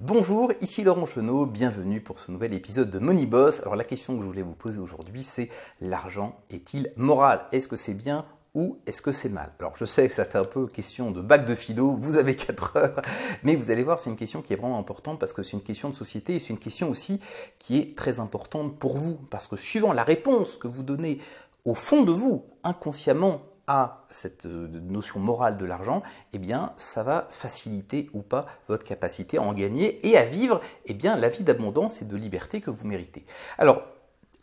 Bonjour, ici Laurent Chenot, bienvenue pour ce nouvel épisode de Money Boss. Alors la question que je voulais vous poser aujourd'hui, c'est l'argent est-il moral? Est-ce que c'est bien ou est-ce que c'est mal? Alors je sais que ça fait un peu question de bac de philo, vous avez 4 heures, mais vous allez voir, c'est une question qui est vraiment importante parce que c'est une question de société et c'est une question aussi qui est très importante pour vous. Parce que suivant la réponse que vous donnez au fond de vous, inconsciemment, à cette euh, notion morale de l'argent, eh bien, ça va faciliter ou pas votre capacité à en gagner et à vivre eh bien, la vie d'abondance et de liberté que vous méritez. Alors,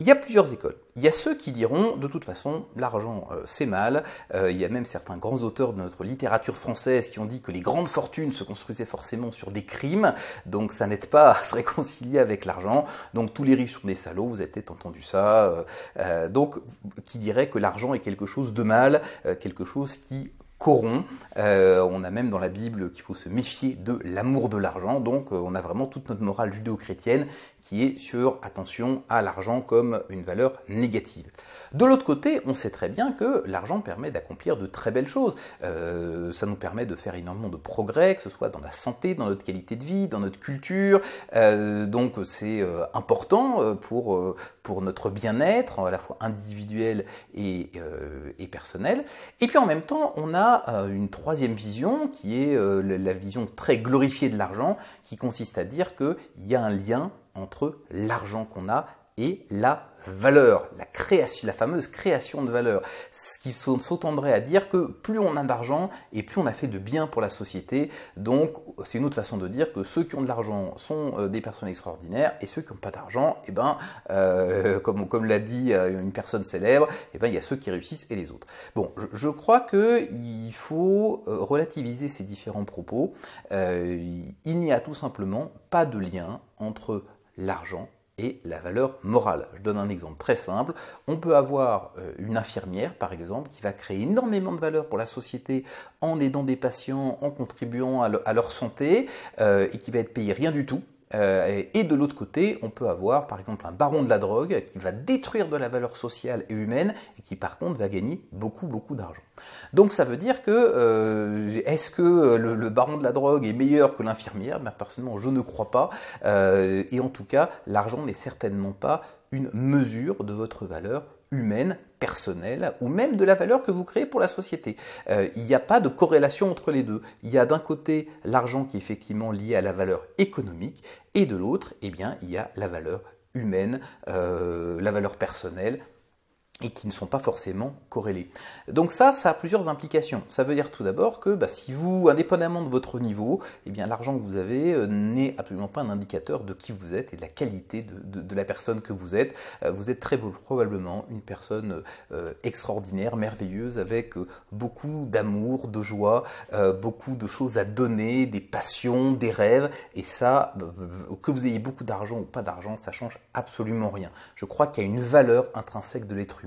il y a plusieurs écoles. Il y a ceux qui diront, de toute façon, l'argent euh, c'est mal. Euh, il y a même certains grands auteurs de notre littérature française qui ont dit que les grandes fortunes se construisaient forcément sur des crimes, donc ça n'aide pas à se réconcilier avec l'argent. Donc tous les riches sont des salauds, vous avez peut-être entendu ça. Euh, donc qui dirait que l'argent est quelque chose de mal, quelque chose qui corrompt. on a même dans la Bible qu'il faut se méfier de l'amour de l'argent. Donc on a vraiment toute notre morale judéo-chrétienne qui est sur attention à l'argent comme une valeur négative. De l'autre côté, on sait très bien que l'argent permet d'accomplir de très belles choses. Euh, ça nous permet de faire énormément de progrès, que ce soit dans la santé, dans notre qualité de vie, dans notre culture. Euh, donc c'est euh, important pour, pour notre bien-être, à la fois individuel et, et, personnel. Et puis en même temps, on a une troisième vision qui est la vision très glorifiée de l'argent, qui consiste à dire qu'il y a un lien entre l'argent qu'on a et la valeur, la création, la fameuse création de valeur. Ce qui s'entendrait à dire que plus on a d'argent et plus on a fait de bien pour la société. Donc c'est une autre façon de dire que ceux qui ont de l'argent sont euh, des personnes extraordinaires et ceux qui n'ont pas d'argent, eh ben, euh, comme, comme l'a dit euh, une personne célèbre, eh ben, il y a ceux qui réussissent et les autres. Bon, je, je crois qu'il faut relativiser ces différents propos. il n'y a tout simplement pas de lien entre l'argent et la valeur morale. Je donne un exemple très simple. On peut avoir euh, une infirmière, par exemple, qui va créer énormément de valeur pour la société en aidant des patients, en contribuant à, leur santé, euh, et qui va être payée rien du tout. Euh, et de l'autre côté, on peut avoir par exemple un baron de la drogue qui va détruire de la valeur sociale et humaine et qui par contre va gagner beaucoup beaucoup d'argent. Donc ça veut dire que euh, est-ce que le, baron de la drogue est meilleur que l'infirmière? Ben, Personnellement, je ne crois pas. Euh, et en tout cas, l'argent n'est certainement pas une mesure de votre valeur humaine, personnelle, ou même de la valeur que vous créez pour la société. Euh, il n'y a pas de corrélation entre les deux. Il y a d'un côté l'argent qui est effectivement lié à la valeur économique, et de l'autre, eh bien, il y a la valeur humaine, la valeur personnelle, et qui ne sont pas forcément corrélés. Donc ça, ça a plusieurs implications. Ça veut dire tout d'abord que bah, si vous, indépendamment de votre niveau, eh bien l'argent que vous avez euh, n'est absolument pas un indicateur de qui vous êtes et de la qualité de, la personne que vous êtes. Euh, vous êtes très probablement une personne euh, extraordinaire, merveilleuse, avec beaucoup d'amour, de joie, beaucoup de choses à donner, des passions, des rêves. Et ça, que vous ayez beaucoup d'argent ou pas d'argent, ça change absolument rien. Je crois qu'il y a une valeur intrinsèque de l'être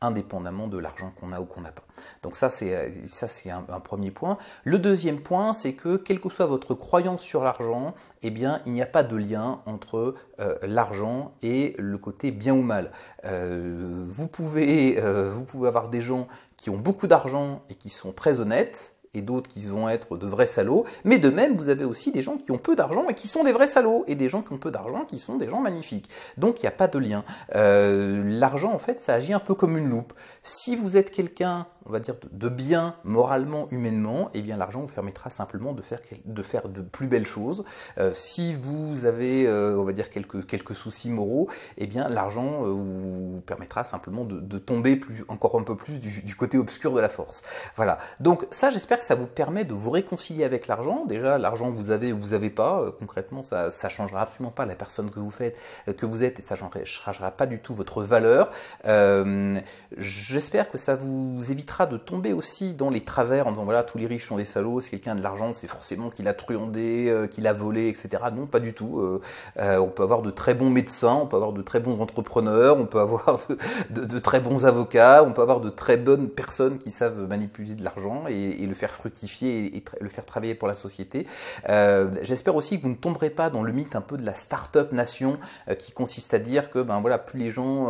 indépendamment de l'argent qu'on a ou qu'on n'a pas. Donc ça, c'est euh, ça c'est un, premier point. Le deuxième point, c'est que quelle que soit votre croyance sur l'argent, eh bien, il n'y a pas de lien entre euh, l'argent et le côté bien ou mal. Euh, vous pouvez avoir des gens qui ont beaucoup d'argent et qui sont très honnêtes, et d'autres qui vont être de vrais salauds. Mais de même, vous avez aussi des gens qui ont peu d'argent et qui sont des vrais salauds, et des gens qui ont peu d'argent qui sont des gens magnifiques. Donc il n'y a pas de lien. Euh, l'argent, en fait, ça agit un peu comme une loupe. Si vous êtes quelqu'un on va dire, de bien moralement, humainement, eh bien l'argent vous permettra simplement de faire, de plus belles choses. Euh, si vous avez, euh, on va dire, quelques, soucis moraux, eh bien l'argent euh, vous permettra simplement de, tomber plus, encore un peu plus du, côté obscur de la force. Voilà. Donc ça, j'espère que ça vous permet de vous réconcilier avec l'argent. Déjà, l'argent vous avez ou vous n'avez pas, concrètement, ça ne changera absolument pas la personne que vous faites, que vous êtes, et ça changera pas du tout votre valeur. j'espère que ça vous évitera de tomber aussi dans les travers en disant voilà tous les riches sont des salauds, c'est quelqu'un de l'argent, c'est forcément qu'il a truandé, euh, qu'il a volé, etc. Non, pas du tout. Euh, euh, on peut avoir de très bons médecins, on peut avoir de très bons entrepreneurs, on peut avoir de, très bons avocats, on peut avoir de très bonnes personnes qui savent manipuler de l'argent et, le faire fructifier et, le faire travailler pour la société. J'espère aussi que vous ne tomberez pas dans le mythe un peu de la start-up nation qui consiste à dire que ben voilà plus les gens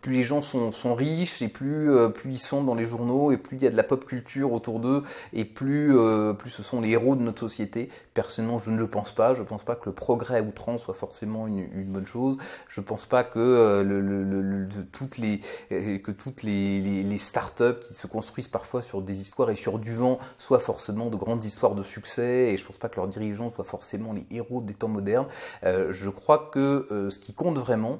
plus les gens sont, riches et plus ils sont dans les journaux et plus il y a de la pop culture autour d'eux, et plus, euh, plus ce sont les héros de notre société. Personnellement, je ne le pense pas. Je ne pense pas que le progrès à outrance soit forcément une, bonne chose. Je ne pense pas que, euh, toutes les, euh, que toutes les startups qui se construisent parfois sur des histoires et sur du vent soient forcément de grandes histoires de succès, et je ne pense pas que leurs dirigeants soient forcément les héros des temps modernes. je crois que ce qui compte vraiment,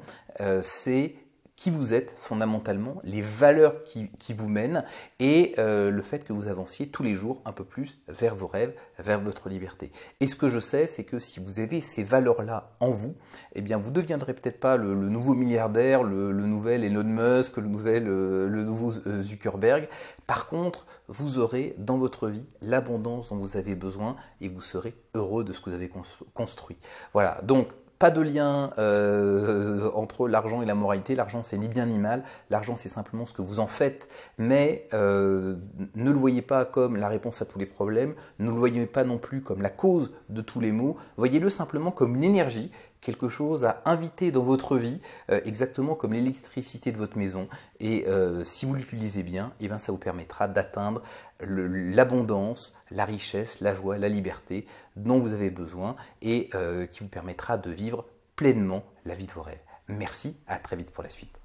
c'est qui vous êtes fondamentalement, les valeurs qui, vous mènent et euh, le fait que vous avanciez tous les jours un peu plus vers vos rêves, vers votre liberté. Et ce que je sais, c'est que si vous avez ces valeurs-là en vous, eh bien vous deviendrez peut-être pas le, nouveau milliardaire, le, nouvel Elon Musk, le, nouvel, euh, le nouveau euh, Zuckerberg. Par contre, vous aurez dans votre vie l'abondance dont vous avez besoin et vous serez heureux de ce que vous avez construit. Voilà, donc pas de lien euh, entre l'argent et la moralité. L'argent, c'est ni bien ni mal. L'argent, c'est simplement ce que vous en faites. Mais euh, ne le voyez pas comme la réponse à tous les problèmes. Ne le voyez pas non plus comme la cause de tous les maux. Voyez-le simplement comme une énergie quelque chose à inviter dans votre vie, euh, exactement comme l'électricité de votre maison. Et euh, si vous l'utilisez bien, et eh bien, ça vous permettra d'atteindre l'abondance, la richesse, la joie, la liberté dont vous avez besoin et euh, qui vous permettra de vivre pleinement la vie de vos rêves. Merci, à très vite pour la suite.